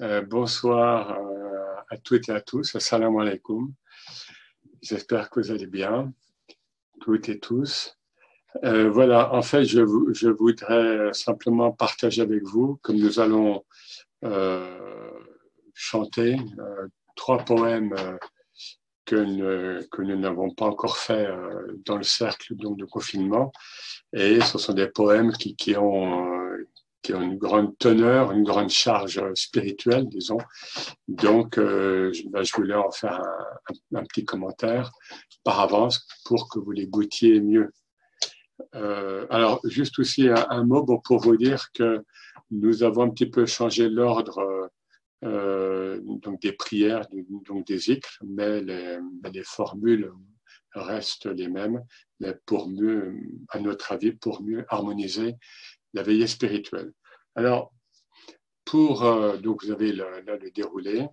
Euh, bonsoir euh, à toutes et à tous. Assalamu alaikum. J'espère que vous allez bien, toutes et tous. Euh, voilà, en fait, je, voudrais simplement partager avec vous, comme nous allons chanter trois poèmes que, que nous n'avons pas encore fait dans le cercle donc, de confinement. Et ce sont des poèmes qui, qui ont qui ont une grande teneur, une grande charge spirituelle, disons. Donc, euh, ben, je voulais en faire un, petit commentaire par avance pour que vous les goûtiez mieux. Euh, alors, juste aussi un, mot pour vous dire que nous avons un petit peu changé l'ordre euh, des prières, donc des zikrs, mais les, les formules restent les mêmes, mais pour mieux, à notre avis, pour mieux harmoniser la veillée spirituelle. Alors, pour, euh, donc vous avez là le déroulé.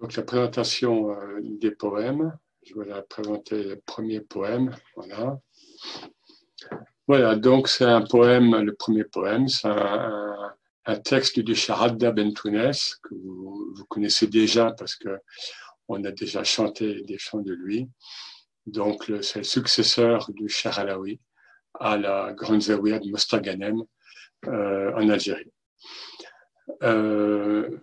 Donc la présentation euh, des poèmes. Je vais présenter le premier poème. Voilà. Voilà, donc c'est un poème, le premier poème, c'est un, texte du Sharadda Bentounes que vous, vous, connaissez déjà parce que on a déjà chanté des chants de lui. Donc, c'est le successeur du Cheikh Alaoui à la Grande Zawiya de Mostaganem euh, en Algérie. Euh,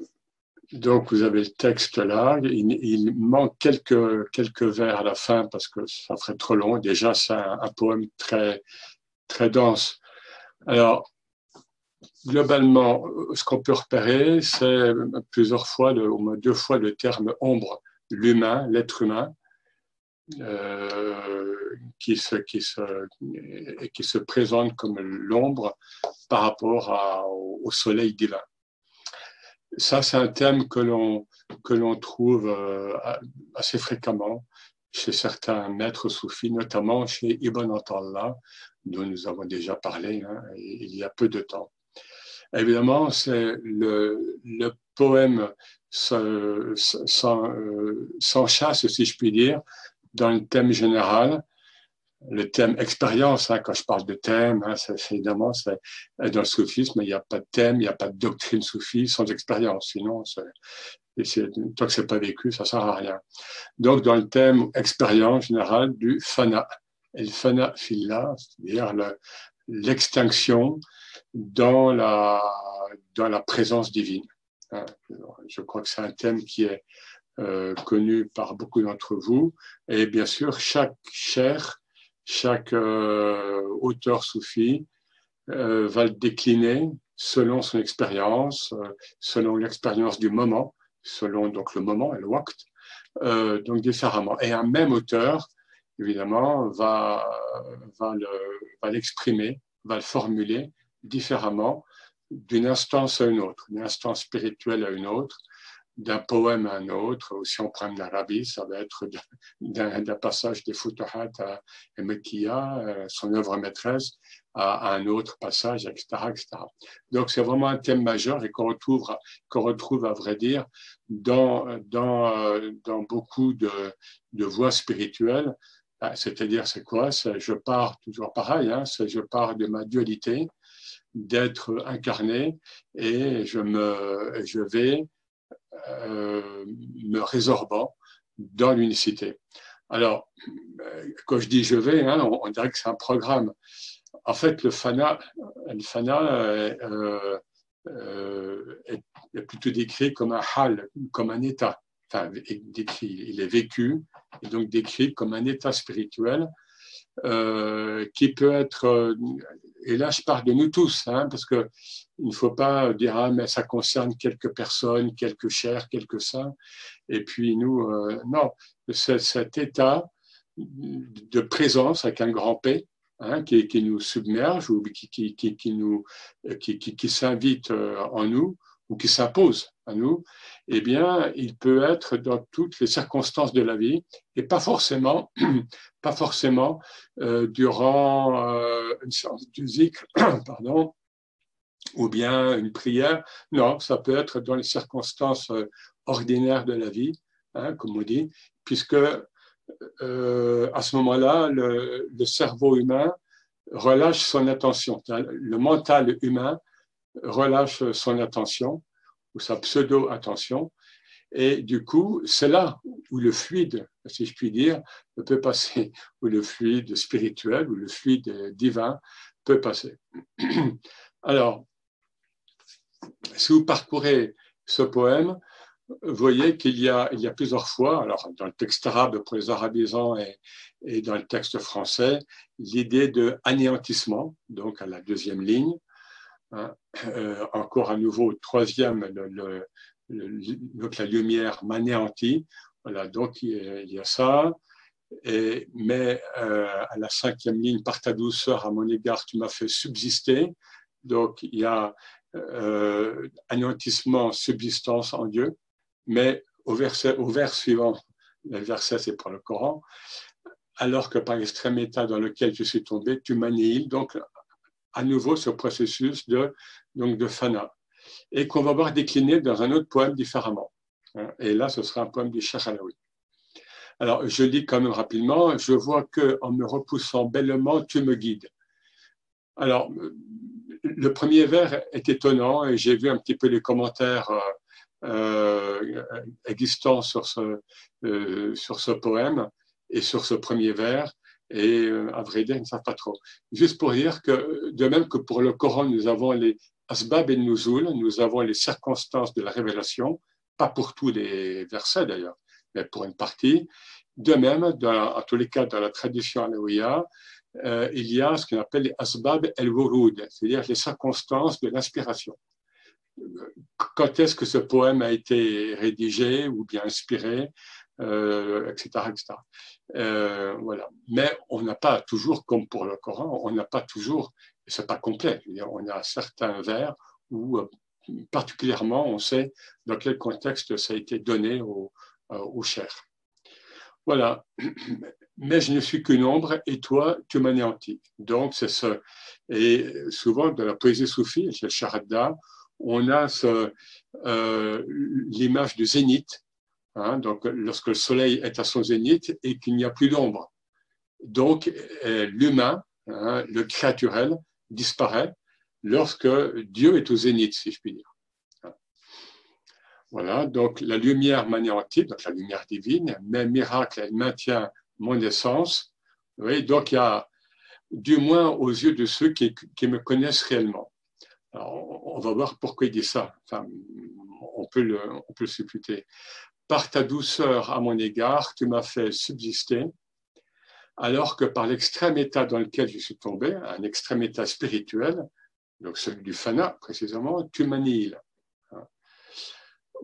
donc, vous avez le texte là. Il, manque quelques, quelques vers à la fin parce que ça ferait trop long. Déjà, c'est un, poème très, très dense. Alors, globalement, ce qu'on peut repérer, c'est plusieurs fois, au moins deux fois, le terme ombre, l'humain, l'être humain. Euh, qui, se, qui, se, qui se présente comme l'ombre par rapport au soleil divin. Ça, c'est un thème que l'on, que l'on trouve euh, assez fréquemment chez certains maîtres soufis, notamment chez Ibn Atallah, dont nous avons déjà parlé hein, il y a peu de temps. Évidemment, c'est le, le poème sans, sans, euh, sans chasse, si je puis dire, dans le thème général, le thème expérience, hein, quand je parle de thème, hein, c'est, évidemment, c'est, dans le soufisme, il n'y a pas de thème, il n'y a pas de doctrine soufie sans expérience. Sinon, c'est, tant que c'est pas vécu, ça sert à rien. Donc, dans le thème expérience générale du fana, et le fana filla, c'est-à-dire l'extinction dans la, dans la présence divine. Hein. Je crois que c'est un thème qui est euh, connu par beaucoup d'entre vous. Et bien sûr, chaque cher, chaque euh, auteur soufi euh, va le décliner selon son expérience, selon l'expérience du moment, selon donc le moment le waqt, donc différemment. Et un même auteur, évidemment, va, va, le, va l'exprimer, va le formuler différemment d'une instance à une autre, d'une instance spirituelle à une autre, d'un poème à un autre. Si on prend l'Arabie, ça va être d'un passage des Futuhat à Mekia, euh, son œuvre maîtresse, à, un autre passage, etc. etc. Donc c'est vraiment un thème majeur et qu'on retrouve, qu'on retrouve, à vrai dire, dans, dans, dans beaucoup de, de voies spirituelles. Ben, c'est-à-dire, c'est quoi? Je pars, toujours pareil, hein, je pars de ma dualité d'être incarné et je, me, je vais euh, me résorbant dans l'unicité. Alors, euh, quand je dis je vais, hein, on, dirait que c'est un programme. En fait, le fana, le fana euh, est, plutôt décrit comme un hal, comme un état. Enfin, décrit, il est vécu et donc décrit comme un état spirituel qui peut être et là je parle de nous tous, hein, parce que il ne faut pas dire ah mais ça concerne quelques personnes, quelques chers, quelques saints, et puis nous euh, non, cet état de présence avec un grand P hein, qui, nous submerge ou qui, nous qui s'invite euh, en nous qui s'impose à nous, eh bien, il peut être dans toutes les circonstances de la vie et pas forcément, pas forcément euh, durant euh, une séance de musique, pardon, ou bien une prière. Non, ça peut être dans les circonstances euh, ordinaires de la vie, hein, comme on dit, puisque à ce moment-là, le, le, cerveau humain relâche son attention. Le mental humain relâche son attention ou sa pseudo-attention. Et du coup, c'est là où le fluide, si je puis dire, peut passer, où le fluide spirituel, ou le fluide divin peut passer. Alors, si vous parcourez ce poème, vous voyez qu'il y a, il y a plusieurs fois, alors dans le texte arabe pour les arabisants et, et dans le texte français, l'idée de anéantissement, donc à la deuxième ligne, hein, euh, encore à nouveau troisième, donc la lumière m'anéantit, voilà, donc il y a, ça, et, mais euh, à la cinquième ligne, par ta douceur à mon égard, tu m'as fait subsister, donc il y a euh, anéantissement, subsistance en Dieu, mais au, verset, au vers suivant, le verset c'est pour le Coran, alors que par l'extrême état dans lequel je suis tombé, tu m'annihiles, donc à nouveau ce processus de, donc de fana, et qu'on va voir décliner dans un autre poème différemment. Et là, ce sera un poème du Shachalaoui. Alors, je lis quand même rapidement. Je vois que en me repoussant bellement, tu me guides. Alors, le premier vers est étonnant et j'ai vu un petit peu les commentaires euh, euh, existant sur ce, euh, sur ce poème et sur ce premier vers. Et à vrai dire, ils ne savent pas trop. Juste pour dire que, de même que pour le Coran, nous avons les asbab et nuzul, nous avons les circonstances de la révélation, pas pour tous les versets d'ailleurs, mais pour une partie. De même, dans, en tous les cas, dans la tradition alaouia, euh, il y a ce qu'on appelle les asbab el-wurud, c'est-à-dire les circonstances de l'inspiration quand est-ce que ce poème a été rédigé ou bien inspiré, euh, etc. etc. Euh, voilà. Mais on n'a pas toujours, comme pour le Coran, on n'a pas toujours, c'est pas complet, on a certains vers où euh, particulièrement on sait dans quel contexte ça a été donné au, au cher. Voilà. Mais je ne suis qu'une ombre et toi, tu m'anéantis. Donc, c'est ce. Et souvent, dans la poésie soufie, chez le Sharadda, on a l'image du zénith, hein, donc lorsque le soleil est à son zénith et qu'il n'y a plus d'ombre. Donc euh, l'humain, hein, le créaturel, disparaît lorsque Dieu est au zénith, si je puis dire. Voilà, donc la lumière magnétique, donc la lumière divine, mais miracle, elle maintient mon essence. Donc il y a, du moins aux yeux de ceux qui me connaissent réellement. On va voir pourquoi il dit ça. On peut on peut le supputer. Par ta douceur à mon égard, tu m'as fait subsister, alors que par l'extrême état dans lequel je suis tombé, un extrême état spirituel, donc celui du fana précisément, tu m'annihiles.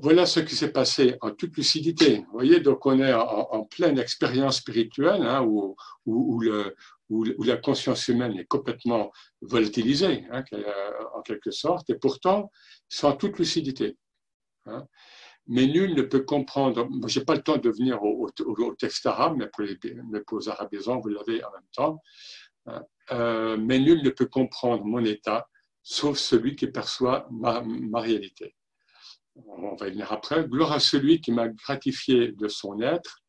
Voilà ce qui s'est passé en toute lucidité. Vous voyez, donc on est en, pleine expérience spirituelle, hein, où, où, la conscience humaine est complètement volatilisée, hein, en quelque sorte, et pourtant sans toute lucidité. Hein. Mais nul ne peut comprendre, je n'ai pas le temps de venir au, texte arabe, mais pour les, mais vous l'avez en même temps, hein. euh, mais nul ne peut comprendre mon état, sauf celui qui perçoit ma, réalité. On va y venir après. Gloire à celui qui m'a gratifié de son être,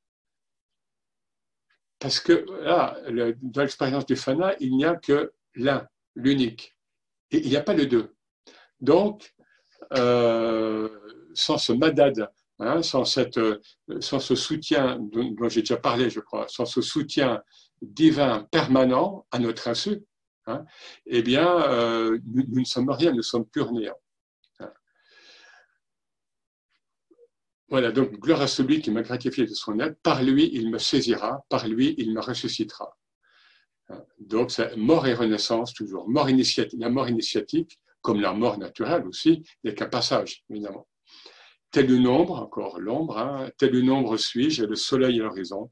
parce que là, dans l'expérience du fana, il n'y a que l'un, l'unique. Il n'y a pas le deux. Donc, euh, sans ce madad, hein, sans, cette, sans ce soutien dont, j'ai déjà parlé, je crois, sans ce soutien divin permanent à notre insu, hein, eh bien, euh, nous, ne sommes rien, nous sommes pur néant. Voilà, donc gloire à celui qui m'a gratifié de son aide. Par lui, il me saisira. Par lui, il me ressuscitera. Donc, c'est mort et renaissance toujours. Mort initiatique, la mort initiatique, comme la mort naturelle aussi, n'est qu'un passage, évidemment. Tel une ombre, encore l'ombre, hein, tel une ombre suis-je, le soleil à l'horizon.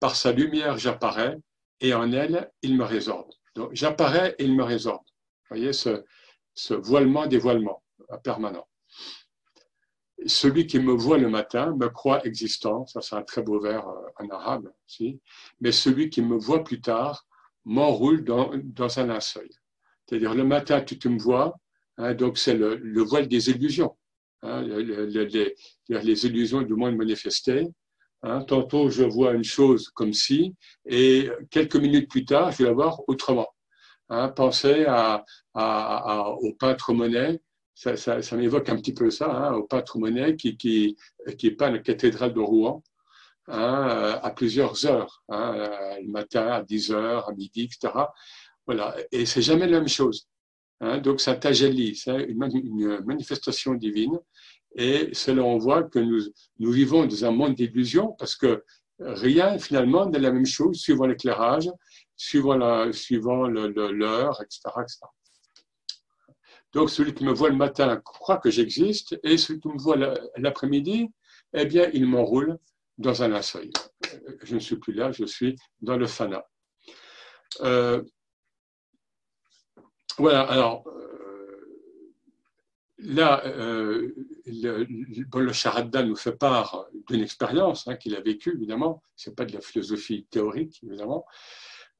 Par sa lumière, j'apparais, et en elle, il me résorbe. Donc, j'apparais et il me résorbe. Vous voyez ce, ce voilement, dévoilement permanent celui qui me voit le matin me croit existant, ça c'est un très beau vers euh, en arabe aussi, mais celui qui me voit plus tard m'enroule dans, un linceul. C'est-à-dire le matin tu, tu me vois, hein, donc c'est le, voile des illusions, hein, les, les, illusions du monde manifesté. Hein. Tantôt je vois une chose comme si, et quelques minutes plus tard je vais la voir autrement. Hein, pensez à, au peintre Monet, ça, m'évoque un petit peu ça, hein, au peintre Monet qui, qui, qui peint la cathédrale de Rouen hein, à plusieurs heures, le matin à 10 heures, à midi, etc. Voilà. Et c'est jamais la même chose. Donc ça tajelli, c'est une, une, manifestation divine. Et cela on voit que nous, vivons dans un monde d'illusions parce que rien finalement n'est la même chose suivant l'éclairage, suivant l'heure, suivant le, etc., Donc, celui qui me voit le matin croit que j'existe, et celui qui me voit l'après-midi, eh bien, il m'enroule dans un linceul. Je ne suis plus là, je suis dans le fana. Euh, voilà, alors, là, euh, le, le Charada nous fait part d'une expérience hein, qu'il a vécue, évidemment. Ce n'est pas de la philosophie théorique, évidemment.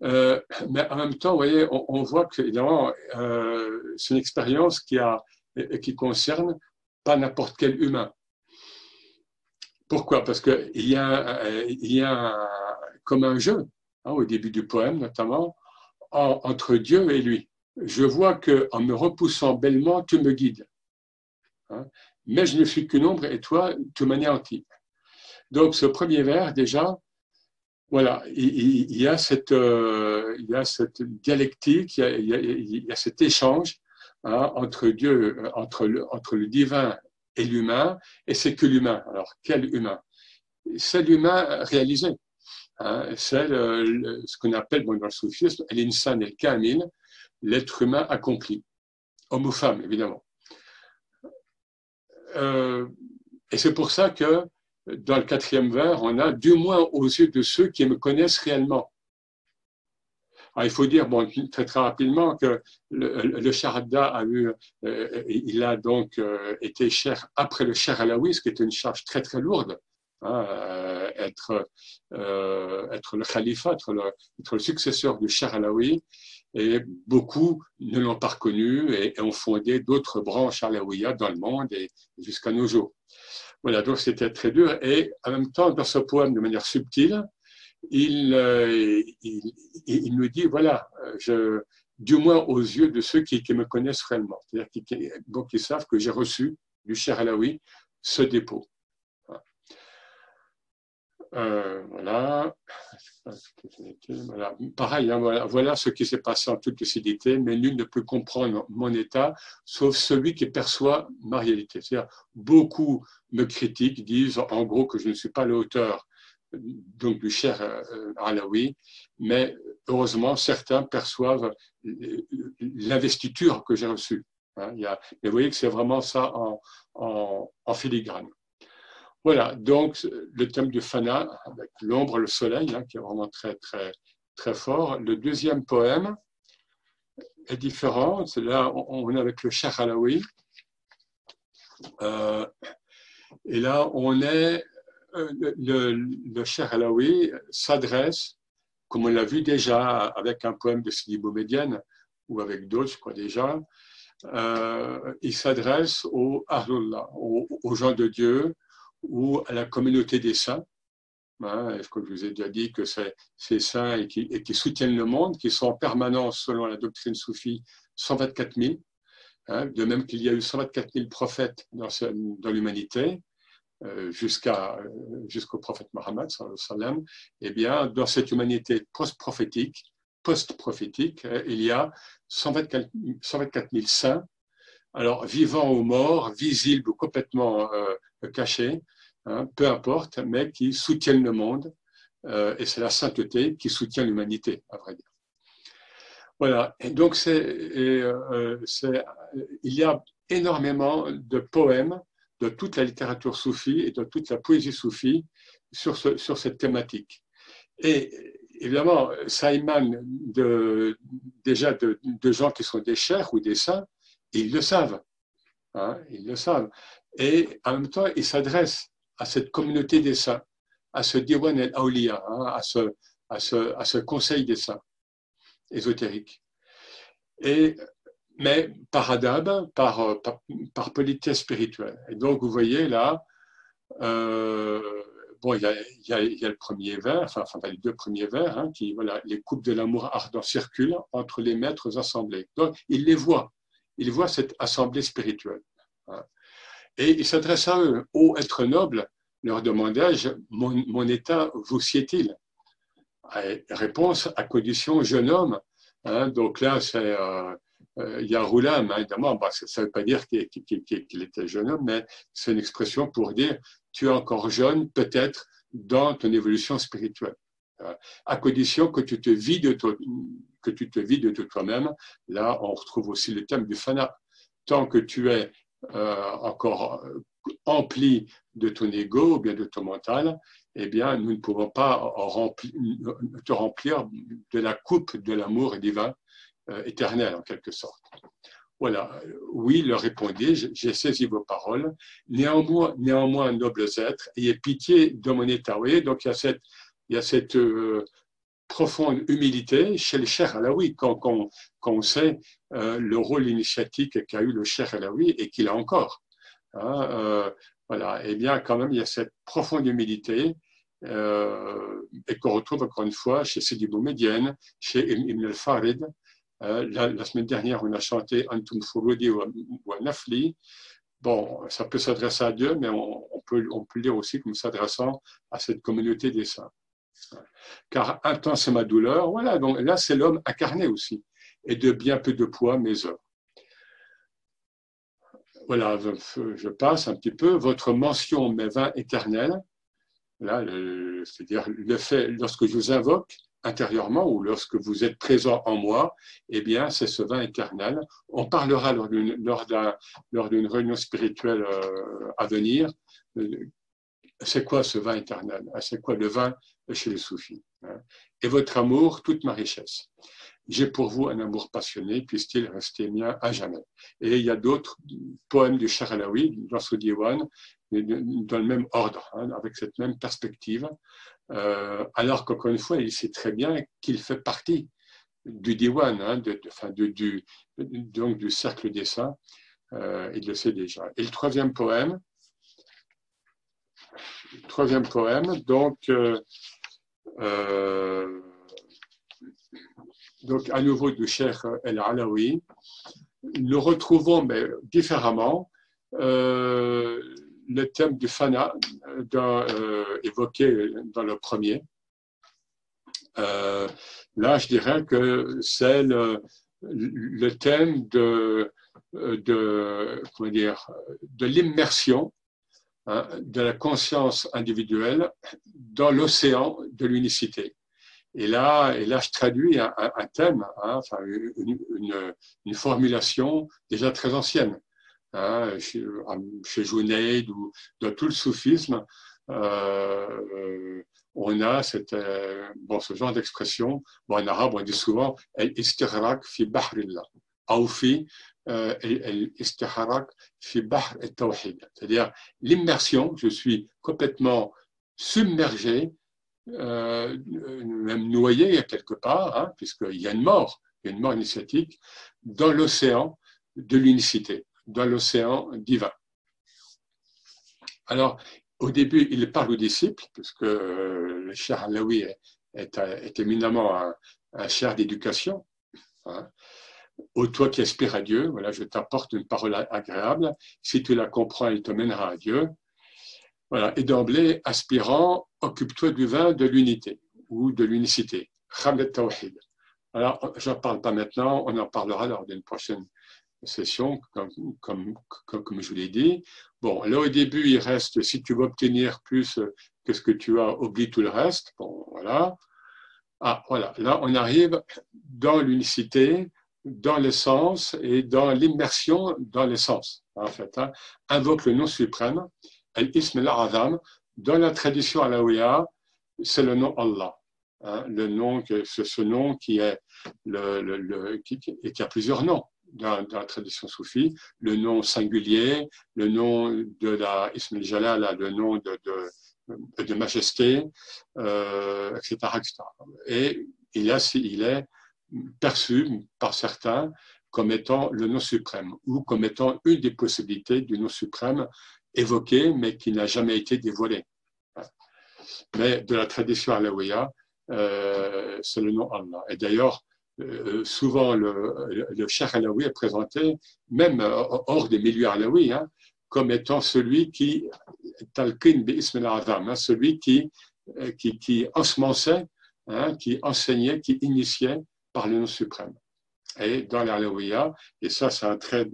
Euh, mais en même temps, vous voyez, on, voit que, évidemment, euh, c'est une expérience qui, a, qui concerne pas n'importe quel humain. Pourquoi? Parce qu'il y a, il y a comme un jeu, hein, au début du poème notamment, entre Dieu et lui. Je vois que en me repoussant bellement, tu me guides. Hein? mais je ne suis qu'une ombre et toi, tu m'anéantis. Donc ce premier vers, déjà, voilà, il, y a cette, euh, y a cette dialectique, il y a, cet échange hein, entre Dieu, entre le, entre le divin et l'humain, et c'est que l'humain. Alors, quel humain? C'est l'humain réalisé. Hein, c'est ce qu'on appelle dans le soufisme l'insan el kamil, l'être humain accompli, homme ou femme, évidemment. Euh, et c'est pour ça que dans le quatrième vers, on a du moins aux yeux de ceux qui me connaissent réellement. il faut dire, bon, très, très rapidement, que le, le a eu, euh, il a donc euh, été cher après le cher Alaoui, ce qui était une charge très très lourde. Hein, être, être le khalifa, être le, successeur du cher Alaoui, et beaucoup ne l'ont pas reconnu et, ont fondé d'autres branches alaouiyas dans le monde et jusqu'à nos jours. Voilà, donc c'était très dur. Et en même temps, dans ce poème, de manière subtile, il, euh, nous dit, voilà, du moins aux yeux de ceux qui, me connaissent réellement, c'est-à-dire qui, qui, savent que j'ai reçu du cher Alaoui ce dépôt. Euh, voilà. Pareil, hein, voilà, ce qui s'est passé en toute lucidité, mais nul ne peut comprendre mon état, sauf celui qui perçoit ma réalité. C'est-à-dire, beaucoup me critiquent, disent en gros que je ne suis pas l'auteur donc du cher euh, Alaoui, mais heureusement, certains perçoivent l'investiture que j'ai reçue. Hein. y a, vous voyez que c'est vraiment ça en filigrane. Voilà, donc le thème du Fana, avec l'ombre, le soleil, hein, qui est vraiment très, très, très fort. Le deuxième poème est différent. Là, on, est avec le Cheikh Alaoui. Euh, et là, on est, euh, le, le Cheikh Alaoui s'adresse, comme on l'a vu déjà avec un poème de Sidi Boumedienne, ou avec d'autres, je crois déjà, euh, il s'adresse aux, aux, aux gens de Dieu, ou à la communauté des saints. Hein, que je vous ai déjà dit que c'est ces saints et qui, soutiennent le monde, qui sont en permanence, selon la doctrine soufie, 124 000. Hein, de même qu'il y a eu 124 000 prophètes dans, l'humanité, euh, euh, jusqu'au prophète Mohammed, sallam, eh bien, dans cette humanité post-prophétique, post-prophétique, euh, il y a 124, 124 000 saints, alors vivants ou morts, visibles ou complètement euh, cachés, Hein, peu importe, mais qui soutiennent le monde. Euh, et c'est la sainteté qui soutient l'humanité, à vrai dire. Voilà, et donc euh, il y a énormément de poèmes de toute la littérature soufie et de toute la poésie soufie sur, sur cette thématique. Et évidemment, ça émane déjà de, gens qui sont des chers ou des saints, ils le savent. Hein, ils le savent. Et en même temps, ils s'adressent à cette communauté des saints, à ce Diwan el-Awliya, hein, à, ce, à, ce, à ce conseil des saints ésotérique. Et, mais par adab, par, par, politesse spirituelle. Et donc, vous voyez là, euh, bon, il y, a, il, y a, le premier vers, enfin, enfin les deux premiers vers, hein, qui, voilà, les coupes de l'amour ardent circulent entre les maîtres assemblés. Donc, il les voit, il voit cette assemblée spirituelle. Hein. Et il s'adresse à eux, ô être noble, leur demandai-je, mon, état vous sied-il? Réponse, à condition jeune homme. Hein, donc là, c'est euh, euh, il y a Roulam, hein, évidemment, bah, ça ne veut pas dire qu'il était jeune homme, mais c'est une expression pour dire tu es encore jeune, peut-être, dans ton évolution spirituelle. Euh, à condition que tu te vides de, que tu te vides de toi-même. Là, on retrouve aussi le thème du fana. Tant que tu es euh, encore empli de ton ego ou bien de ton mental, eh bien, nous ne pouvons pas te remplir de la coupe de l'amour divin euh, éternel en quelque sorte. Voilà, oui, leur répondit, j'ai saisi vos paroles. Néanmoins, néanmoins, nobles êtres, ayez pitié de mon état. Donc il y a cette, il y a cette euh, profonde humilité chez le cher Alaoui, quand, quand, on sait euh, le rôle initiatique qu'a eu le cher Alaoui et qu'il a encore. Hein, voilà, et eh bien, quand même, il y a cette profonde humilité et qu'on retrouve encore une fois chez Sidi Boumedienne, chez Ibn al-Farid, euh, la, semaine dernière, on a chanté Antum Furudi ou, Nafli. Bon, ça peut s'adresser à Dieu, mais on, peut, on peut lire aussi comme s'adressant à cette communauté des saints. Car un temps, c'est ma douleur. Voilà, donc là, c'est l'homme incarné aussi. Et de bien peu de poids, mes œuvres. Voilà, je passe un petit peu. Votre mention, mes vins éternels, c'est-à-dire le fait, lorsque je vous invoque, intérieurement ou lorsque vous êtes présent en moi, eh bien, c'est ce vin éternel. On parlera lors d'une, réunion spirituelle euh, à venir. C'est quoi ce vin éternel? Ah, C'est quoi le vin chez les soufis hein? Et votre amour, toute ma richesse. J'ai pour vous un amour passionné, puisse-t-il rester mien à jamais. Et il y a d'autres poèmes du Charalawi, dans ce diwan, dans le même ordre, hein, avec cette même perspective. Euh, alors qu'encore une fois, il sait très bien qu'il fait partie du diwan, hein, du, donc du cercle des saints, il le sait déjà. Et le troisième poème, troisième poème, donc, euh, donc à nouveau du Cheikh El Alaoui, nous retrouvons mais différemment le thème du fana euh, évoqué dans le premier. Euh, là, je dirais que c'est le, thème de, de, comment dire, de l'immersion de la conscience individuelle dans l'océan de l'unicité. Et là, et là, je traduis un, thème, hein, une, formulation déjà très ancienne hein, chez, chez Junaid ou dans tout le soufisme, euh, on a euh, ce genre d'expression. En arabe, on dit souvent al-istighraq fi bahrillah, al-istighraq fi bahr tawhid C'est-à-dire l'immersion, je suis complètement submergé, euh, même noyé quelque part, hein, puisqu'il y a une mort, une mort initiatique, dans l'océan de l'unicité dans l'océan divin. Alors, au début, il parle aux disciples, puisque euh, le cher Alaoui est, éminemment un, un cher d'éducation. Hein. Ô toi qui aspires à Dieu, voilà, je t'apporte une parole agréable. Si tu la comprends, elle te mènera à Dieu. Voilà. Et d'emblée, aspirant, occupe-toi du vin de l'unité ou de l'unicité. Tawhid. Alors, je n'en parle pas maintenant, on en parlera lors d'une prochaine session, comme, comme, comme, je vous l'ai dit. Bon, là au début, il reste, si tu veux obtenir plus que ce que tu as, oublie tout le reste. Bon, voilà. Ah, voilà. Là, on arrive dans l'unicité, dans l'essence et dans l'immersion dans l'essence, en fait. Hein. Invoque le nom suprême, Al-Ism al-Azam. Dans la tradition alaouia, c'est le nom Allah. Hein, le nom, c'est ce nom qui est le, le, le qui, qui a plusieurs noms dans, la tradition soufie, le nom singulier, le nom de la Ismail Jalal, le nom de, de, de majesté, euh, etc., etc., Et il, a, il est perçu par certains comme étant le nom suprême ou comme étant une des possibilités du nom suprême évoqué mais qui n'a jamais été dévoilé. Mais de la tradition alaouia, euh, c'est le nom Allah. Et d'ailleurs, euh, souvent, le, le Alaoui est présenté, même hors des milieux alaouis, hein, comme étant celui qui, talqin bi hein, celui qui, qui, qui ensemençait, hein, qui enseignait, qui initiait par le nom suprême. Et dans l'Alaouia, et ça c'est un trait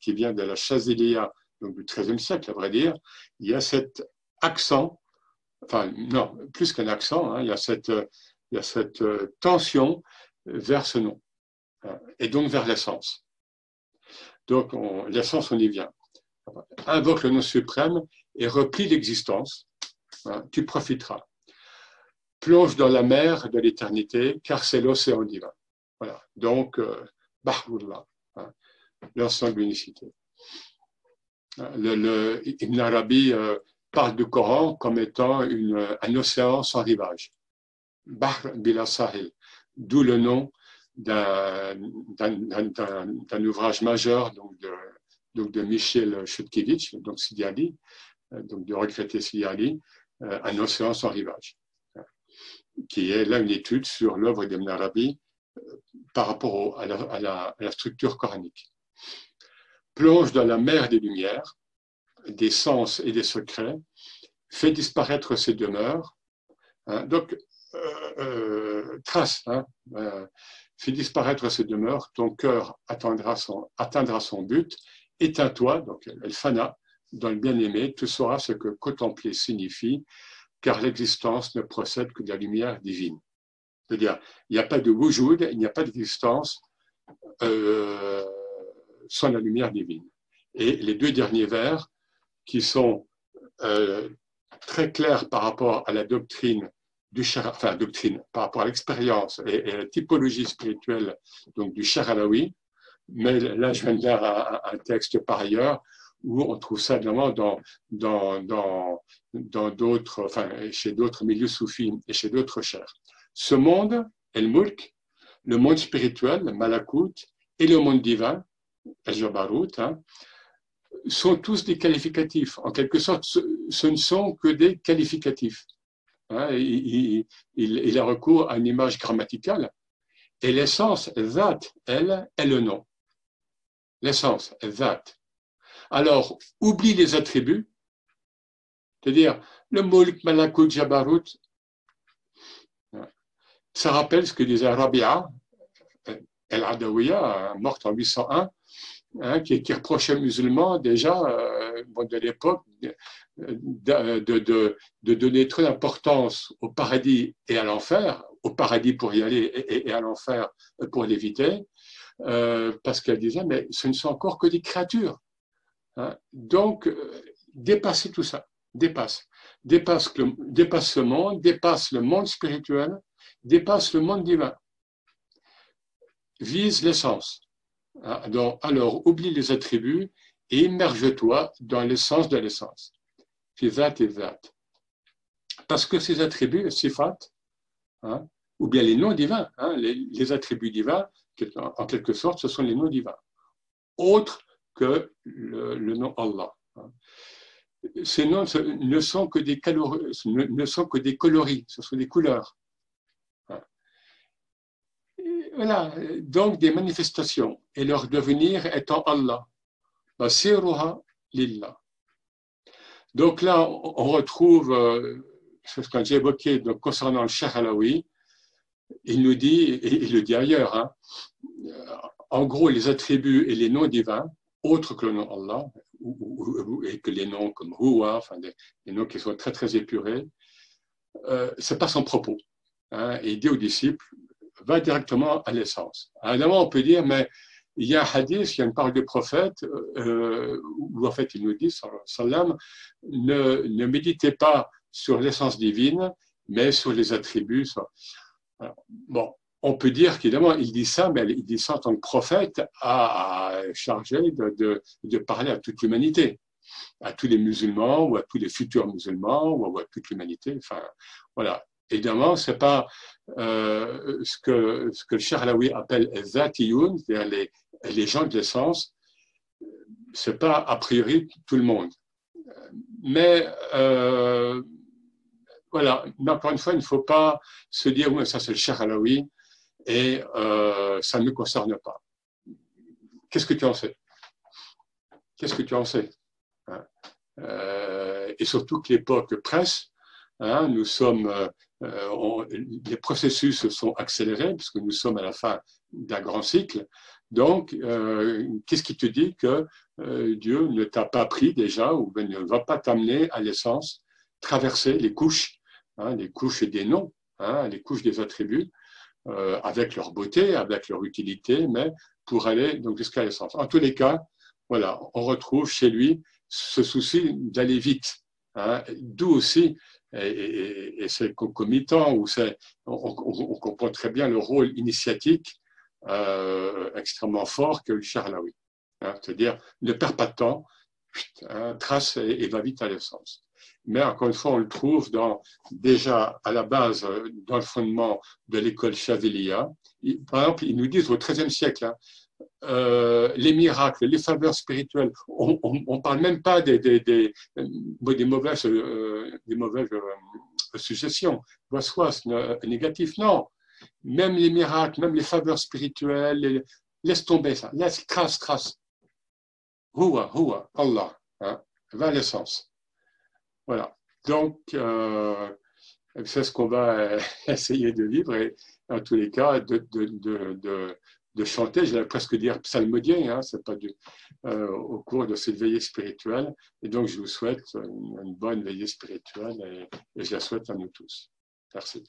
qui vient de la Chaziliya, donc du XIIIe siècle à vrai dire, il y a cet accent, enfin non, plus qu'un accent, hein, il, y a cette, il y a cette tension vers ce nom, hein, et donc vers l'essence. Donc l'essence, on y vient invoque le nom suprême et replie l'existence, hein, tu profiteras. Plonge dans la mer de l'éternité, car c'est l'océan divin. Voilà. Donc, euh, hein, l'ensemble de l'unicité. Le, Ibn Arabi euh, parle du Coran comme étant une, un océan sans rivage. Bahr bila sahil, d'où le nom d'un ouvrage majeur donc de, donc de Michel Chutkevich, donc Sidi Ali, euh, donc de regretter Sidi Ali, euh, Un océan sans rivage, qui est là une étude sur l'œuvre d'Ibn Arabi euh, par rapport à, la, structure coranique. Plonge dans la mer des lumières, des sens et des secrets, fait disparaître ses demeures. Hein, donc, trace, hein, fait disparaître ses demeures, ton cœur atteindra son, but Éteins-toi, donc elle fana, dans le bien-aimé, tu sauras ce que contempler signifie, car l'existence ne procède que de la lumière divine. C'est-à-dire, il n'y a pas de wujud, il n'y a pas d'existence euh, sans la lumière divine. Et les deux derniers vers, qui sont euh, très clairs par rapport à la doctrine du enfin doctrine, par rapport à l'expérience et, à la typologie spirituelle donc du Charalawi, mais là, je viens de lire un, texte par ailleurs où on trouve ça évidemment dans, dans, dans, dans d'autres, enfin, chez d'autres milieux soufis et chez d'autres chers. Ce monde, El Mulk, le monde spirituel, Malakut, et le monde divin, El Jabarut, hein, sont tous des qualificatifs. En quelque sorte, ce, ne sont que des qualificatifs. Hein, il, il, a recours à une image grammaticale. Et l'essence, Zat, elle, est le nom l'essence, Zat. Alors, oublie les attributs, c'est-à-dire le Mulk, Malakut, Jabarut. Ça rappelle ce que disait Rabia, El Adawiya, morte en 801, hein, qui, reprochait aux musulmans déjà euh, de l'époque de, donner trop d'importance au paradis et à l'enfer, au paradis pour y aller et à l'enfer pour l'éviter, euh, parce qu'elle disait, mais ce ne sont encore que des créatures. Hein. Donc, euh, dépasser tout ça, dépasse. Dépasse, dépasse ce monde, dépasse le monde spirituel, dépasse le monde divin. Vise l'essence. Hein. alors, oublie les attributs et immerge-toi dans l'essence de l'essence. Fizat et. Parce que ces attributs, sifat, hein, ou bien les noms divins, les, attributs divins, en quelque sorte, ce sont les noms divins, autres que le, nom Allah. Hein. Ces noms ne sont que des coloris, ce sont des couleurs. Hein. Voilà, donc des manifestations, et leur devenir étant Allah. lillah. Donc là, on retrouve euh, ce que j'ai évoqué donc, concernant le Cheikh Alaoui, il nous dit, et il le dit ailleurs, hein, en gros, les attributs et les noms divins, autres que le nom Allah, et que les noms comme Huwa, enfin des, noms qui sont très très épurés, euh, c'est pas son propos. Hein, et il dit aux disciples, va directement à l'essence. Évidemment, on peut dire, mais il y a un hadith, il y a une parole du prophète, euh, où en fait il nous dit, sallam, ne, ne méditez pas sur l'essence divine, mais sur les attributs bon, on peut dire qu'évidemment, il dit ça, mais il dit ça en tant que prophète à, chargé de, de, parler à toute l'humanité, à tous les musulmans ou à tous les futurs musulmans ou à toute l'humanité. Enfin, voilà. Évidemment, c'est pas euh, ce que ce que Charlaoui appelle zatiyoun, c'est-à-dire les, les gens de l'essence. C'est pas a priori tout le monde, mais euh, voilà, encore une fois, il ne faut pas se dire, oui, ça c'est le cher Alaoui et euh, ça ne me concerne pas. Qu'est-ce que tu en sais? Qu'est-ce que tu en sais? Hein? Et surtout que l'époque presse, hein, nous sommes, euh, les processus se sont accélérés puisque nous sommes à la fin d'un grand cycle. Donc, qu'est-ce qui te dit que Dieu ne t'a pas pris déjà ou ne va pas t'amener à l'essence, traverser les couches, hein, les couches des noms, hein, les couches des attributs, euh, avec leur beauté, avec leur utilité, mais pour aller donc jusqu'à l'essence. En tous les cas, voilà, on retrouve chez lui ce souci d'aller vite. Hein, D'où aussi, et, c'est concomitant, où on, comprend très bien le rôle initiatique euh, extrêmement fort que Charlaoui. Hein, C'est-à-dire, ne perds pas de temps, hein, trace et, va vite à l'essence mais encore une fois, on le trouve déjà à la base, dans le fondement de l'école Chavelia. Par exemple, ils nous disent au XIIIe siècle, hein, euh, les miracles, les faveurs spirituelles, on ne parle même pas des, des, mauvaises, euh, des mauvaises suggestions, soit négatif, non. Même les miracles, même les faveurs spirituelles, laisse tomber ça, laisse, trace, trace. Houa, houa, Allah, hein, va à l'essence. Voilà. Donc, euh, c'est ce qu'on va essayer de vivre et en tous les cas de chanter, j'allais presque dire psalmodien, hein, c'est pas du, euh, au cours de cette veillée spirituelle. Et donc, je vous souhaite une, bonne veillée spirituelle et je la souhaite à nous tous. Merci.